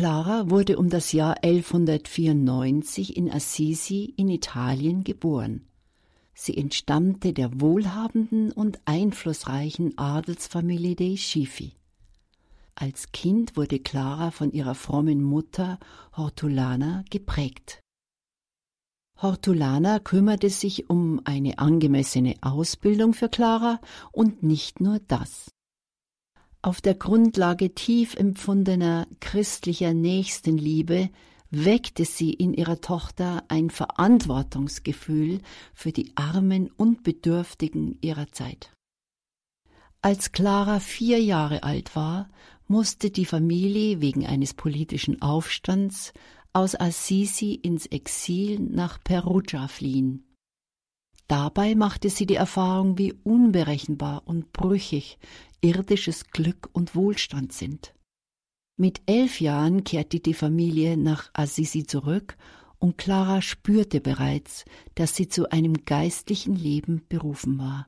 Clara wurde um das Jahr 1194 in Assisi in Italien geboren. Sie entstammte der wohlhabenden und einflussreichen Adelsfamilie dei Schiffi. Als Kind wurde Clara von ihrer frommen Mutter Hortulana geprägt. Hortulana kümmerte sich um eine angemessene Ausbildung für Clara und nicht nur das. Auf der Grundlage tief empfundener christlicher Nächstenliebe weckte sie in ihrer Tochter ein Verantwortungsgefühl für die Armen und Bedürftigen ihrer Zeit. Als Clara vier Jahre alt war, musste die Familie wegen eines politischen Aufstands aus Assisi ins Exil nach Perugia fliehen. Dabei machte sie die Erfahrung, wie unberechenbar und brüchig irdisches Glück und Wohlstand sind. Mit elf Jahren kehrte die Familie nach Assisi zurück und Clara spürte bereits, dass sie zu einem geistlichen Leben berufen war.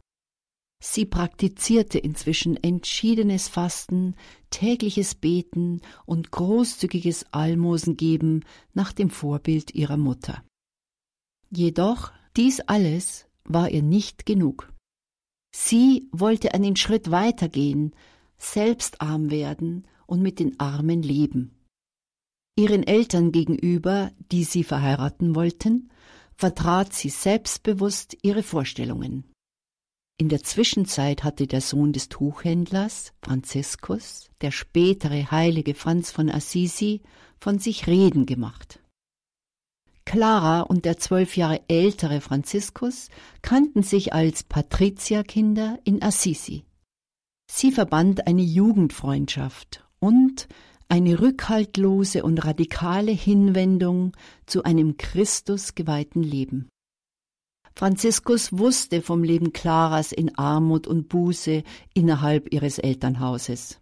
Sie praktizierte inzwischen entschiedenes Fasten, tägliches Beten und großzügiges Almosengeben nach dem Vorbild ihrer Mutter. Jedoch dies alles war ihr nicht genug. Sie wollte einen Schritt weitergehen, selbst arm werden und mit den Armen leben. Ihren Eltern gegenüber, die sie verheiraten wollten, vertrat sie selbstbewusst ihre Vorstellungen. In der Zwischenzeit hatte der Sohn des Tuchhändlers, Franziskus, der spätere heilige Franz von Assisi, von sich reden gemacht. Clara und der zwölf Jahre ältere Franziskus kannten sich als Patrizierkinder in Assisi. Sie verband eine Jugendfreundschaft und eine rückhaltlose und radikale Hinwendung zu einem Christus geweihten Leben. Franziskus wusste vom Leben Claras in Armut und Buße innerhalb ihres Elternhauses.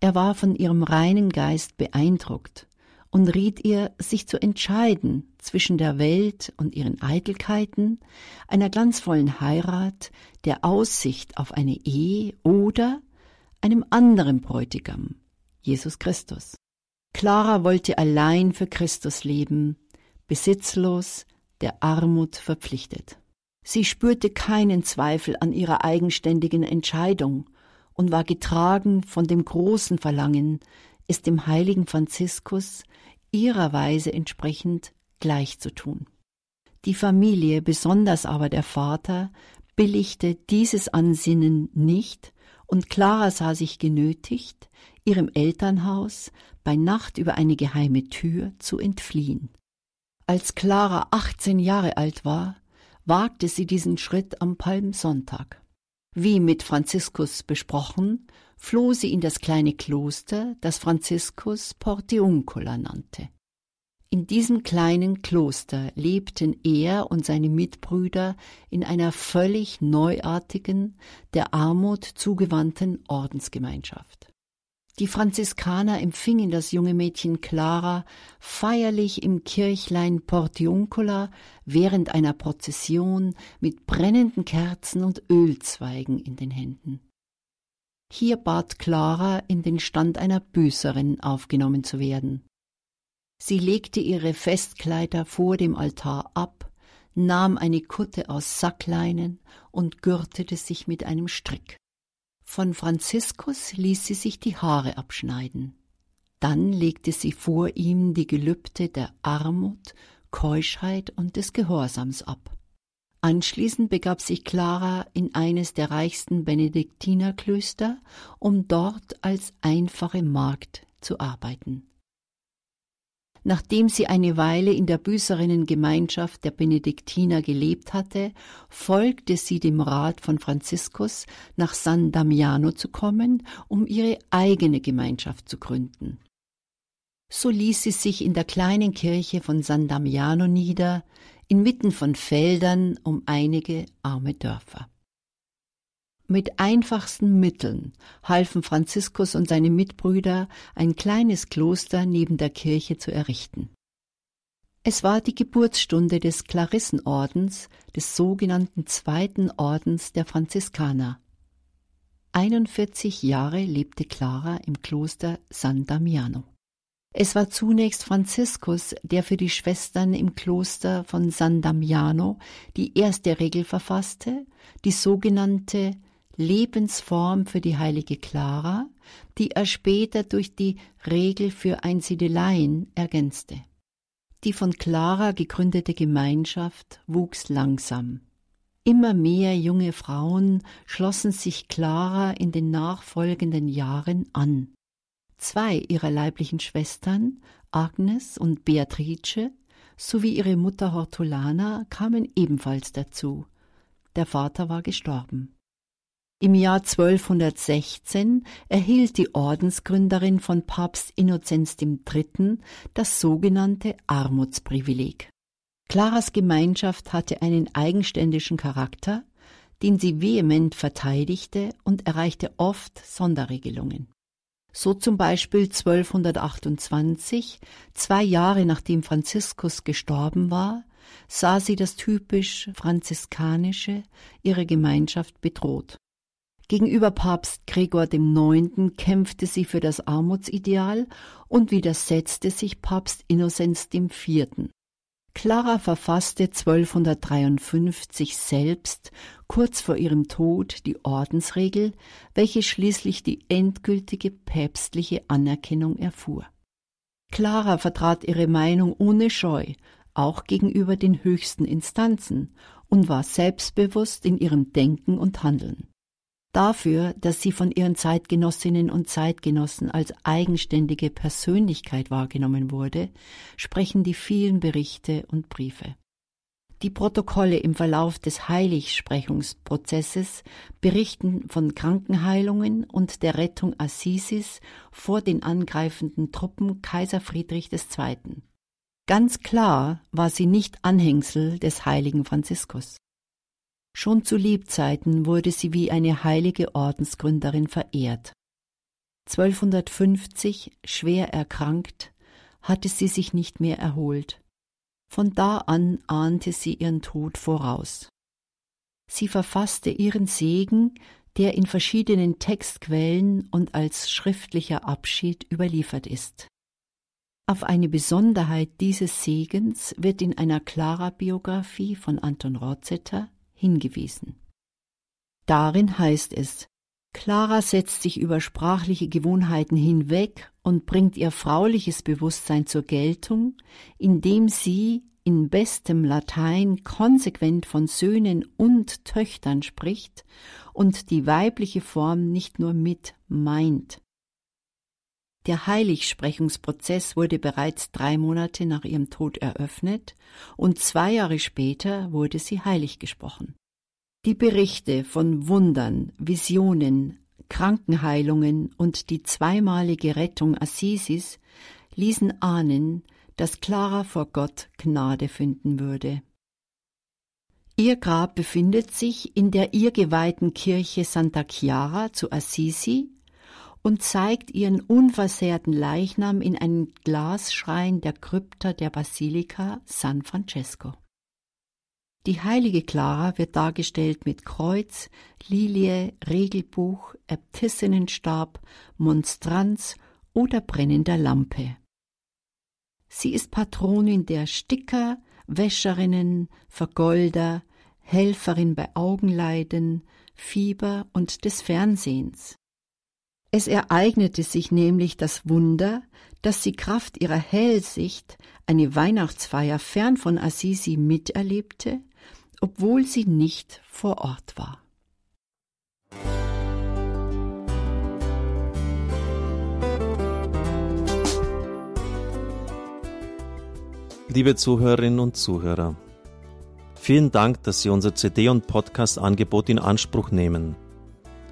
Er war von ihrem reinen Geist beeindruckt und riet ihr, sich zu entscheiden zwischen der Welt und ihren Eitelkeiten, einer glanzvollen Heirat, der Aussicht auf eine Ehe oder einem anderen Bräutigam, Jesus Christus. Clara wollte allein für Christus leben, besitzlos, der Armut verpflichtet. Sie spürte keinen Zweifel an ihrer eigenständigen Entscheidung und war getragen von dem großen Verlangen, es dem heiligen Franziskus ihrer Weise entsprechend gleich zu tun. Die Familie, besonders aber der Vater, billigte dieses Ansinnen nicht und Clara sah sich genötigt, ihrem Elternhaus bei Nacht über eine geheime Tür zu entfliehen. Als Clara 18 Jahre alt war, wagte sie diesen Schritt am Palmsonntag. Wie mit Franziskus besprochen, floh sie in das kleine Kloster, das Franziskus Portiuncula nannte. In diesem kleinen Kloster lebten er und seine Mitbrüder in einer völlig neuartigen, der Armut zugewandten Ordensgemeinschaft. Die Franziskaner empfingen das junge Mädchen Clara feierlich im Kirchlein Portiuncula während einer Prozession mit brennenden Kerzen und Ölzweigen in den Händen. Hier bat Clara, in den Stand einer Büßerin aufgenommen zu werden. Sie legte ihre Festkleider vor dem Altar ab, nahm eine Kutte aus Sackleinen und gürtete sich mit einem Strick. Von Franziskus ließ sie sich die Haare abschneiden. Dann legte sie vor ihm die Gelübde der Armut, Keuschheit und des Gehorsams ab. Anschließend begab sich Clara in eines der reichsten Benediktinerklöster, um dort als einfache Magd zu arbeiten. Nachdem sie eine Weile in der Büßerinnengemeinschaft der Benediktiner gelebt hatte, folgte sie dem Rat von Franziskus, nach San Damiano zu kommen, um ihre eigene Gemeinschaft zu gründen. So ließ sie sich in der kleinen Kirche von San Damiano nieder, inmitten von Feldern um einige arme Dörfer. Mit einfachsten Mitteln halfen Franziskus und seine Mitbrüder, ein kleines Kloster neben der Kirche zu errichten. Es war die Geburtsstunde des Klarissenordens, des sogenannten Zweiten Ordens der Franziskaner. 41 Jahre lebte Clara im Kloster San Damiano. Es war zunächst Franziskus, der für die Schwestern im Kloster von San Damiano die erste Regel verfasste, die sogenannte Lebensform für die heilige Clara, die er später durch die Regel für Einsiedeleien ergänzte. Die von Clara gegründete Gemeinschaft wuchs langsam. Immer mehr junge Frauen schlossen sich Clara in den nachfolgenden Jahren an. Zwei ihrer leiblichen Schwestern, Agnes und Beatrice, sowie ihre Mutter Hortulana kamen ebenfalls dazu. Der Vater war gestorben. Im Jahr 1216 erhielt die Ordensgründerin von Papst Innozenz III. das sogenannte Armutsprivileg. Claras Gemeinschaft hatte einen eigenständigen Charakter, den sie vehement verteidigte und erreichte oft Sonderregelungen. So zum Beispiel 1228, zwei Jahre nachdem Franziskus gestorben war, sah sie das typisch franziskanische ihrer Gemeinschaft bedroht. Gegenüber Papst Gregor IX. kämpfte sie für das Armutsideal und widersetzte sich Papst Innozenz IV. Clara verfasste 1253 selbst, kurz vor ihrem Tod, die Ordensregel, welche schließlich die endgültige päpstliche Anerkennung erfuhr. Clara vertrat ihre Meinung ohne Scheu, auch gegenüber den höchsten Instanzen, und war selbstbewusst in ihrem Denken und Handeln. Dafür, dass sie von ihren Zeitgenossinnen und Zeitgenossen als eigenständige Persönlichkeit wahrgenommen wurde, sprechen die vielen Berichte und Briefe. Die Protokolle im Verlauf des Heiligsprechungsprozesses berichten von Krankenheilungen und der Rettung Assisis vor den angreifenden Truppen Kaiser Friedrich II. Ganz klar war sie nicht Anhängsel des heiligen Franziskus. Schon zu Lebzeiten wurde sie wie eine heilige Ordensgründerin verehrt. 1250, schwer erkrankt, hatte sie sich nicht mehr erholt. Von da an ahnte sie ihren Tod voraus. Sie verfasste ihren Segen, der in verschiedenen Textquellen und als schriftlicher Abschied überliefert ist. Auf eine Besonderheit dieses Segens wird in einer Clara-Biografie von Anton Rotzetter hingewiesen. Darin heißt es, Clara setzt sich über sprachliche Gewohnheiten hinweg und bringt ihr frauliches Bewusstsein zur Geltung, indem sie in bestem Latein konsequent von Söhnen und Töchtern spricht und die weibliche Form nicht nur mit meint. Der Heiligsprechungsprozess wurde bereits drei Monate nach ihrem Tod eröffnet und zwei Jahre später wurde sie heilig gesprochen. Die Berichte von Wundern, Visionen, Krankenheilungen und die zweimalige Rettung Assisis ließen ahnen, dass Clara vor Gott Gnade finden würde. Ihr Grab befindet sich in der ihr geweihten Kirche Santa Chiara zu Assisi und zeigt ihren unversehrten Leichnam in einem Glasschrein der Krypta der Basilika San Francesco. Die heilige Clara wird dargestellt mit Kreuz, Lilie, Regelbuch, Äbtissinnenstab, Monstranz oder brennender Lampe. Sie ist Patronin der Sticker, Wäscherinnen, Vergolder, Helferin bei Augenleiden, Fieber und des Fernsehens. Es ereignete sich nämlich das Wunder, dass sie Kraft ihrer Hellsicht eine Weihnachtsfeier fern von Assisi miterlebte, obwohl sie nicht vor Ort war. Liebe Zuhörerinnen und Zuhörer, vielen Dank, dass Sie unser CD- und Podcast-Angebot in Anspruch nehmen.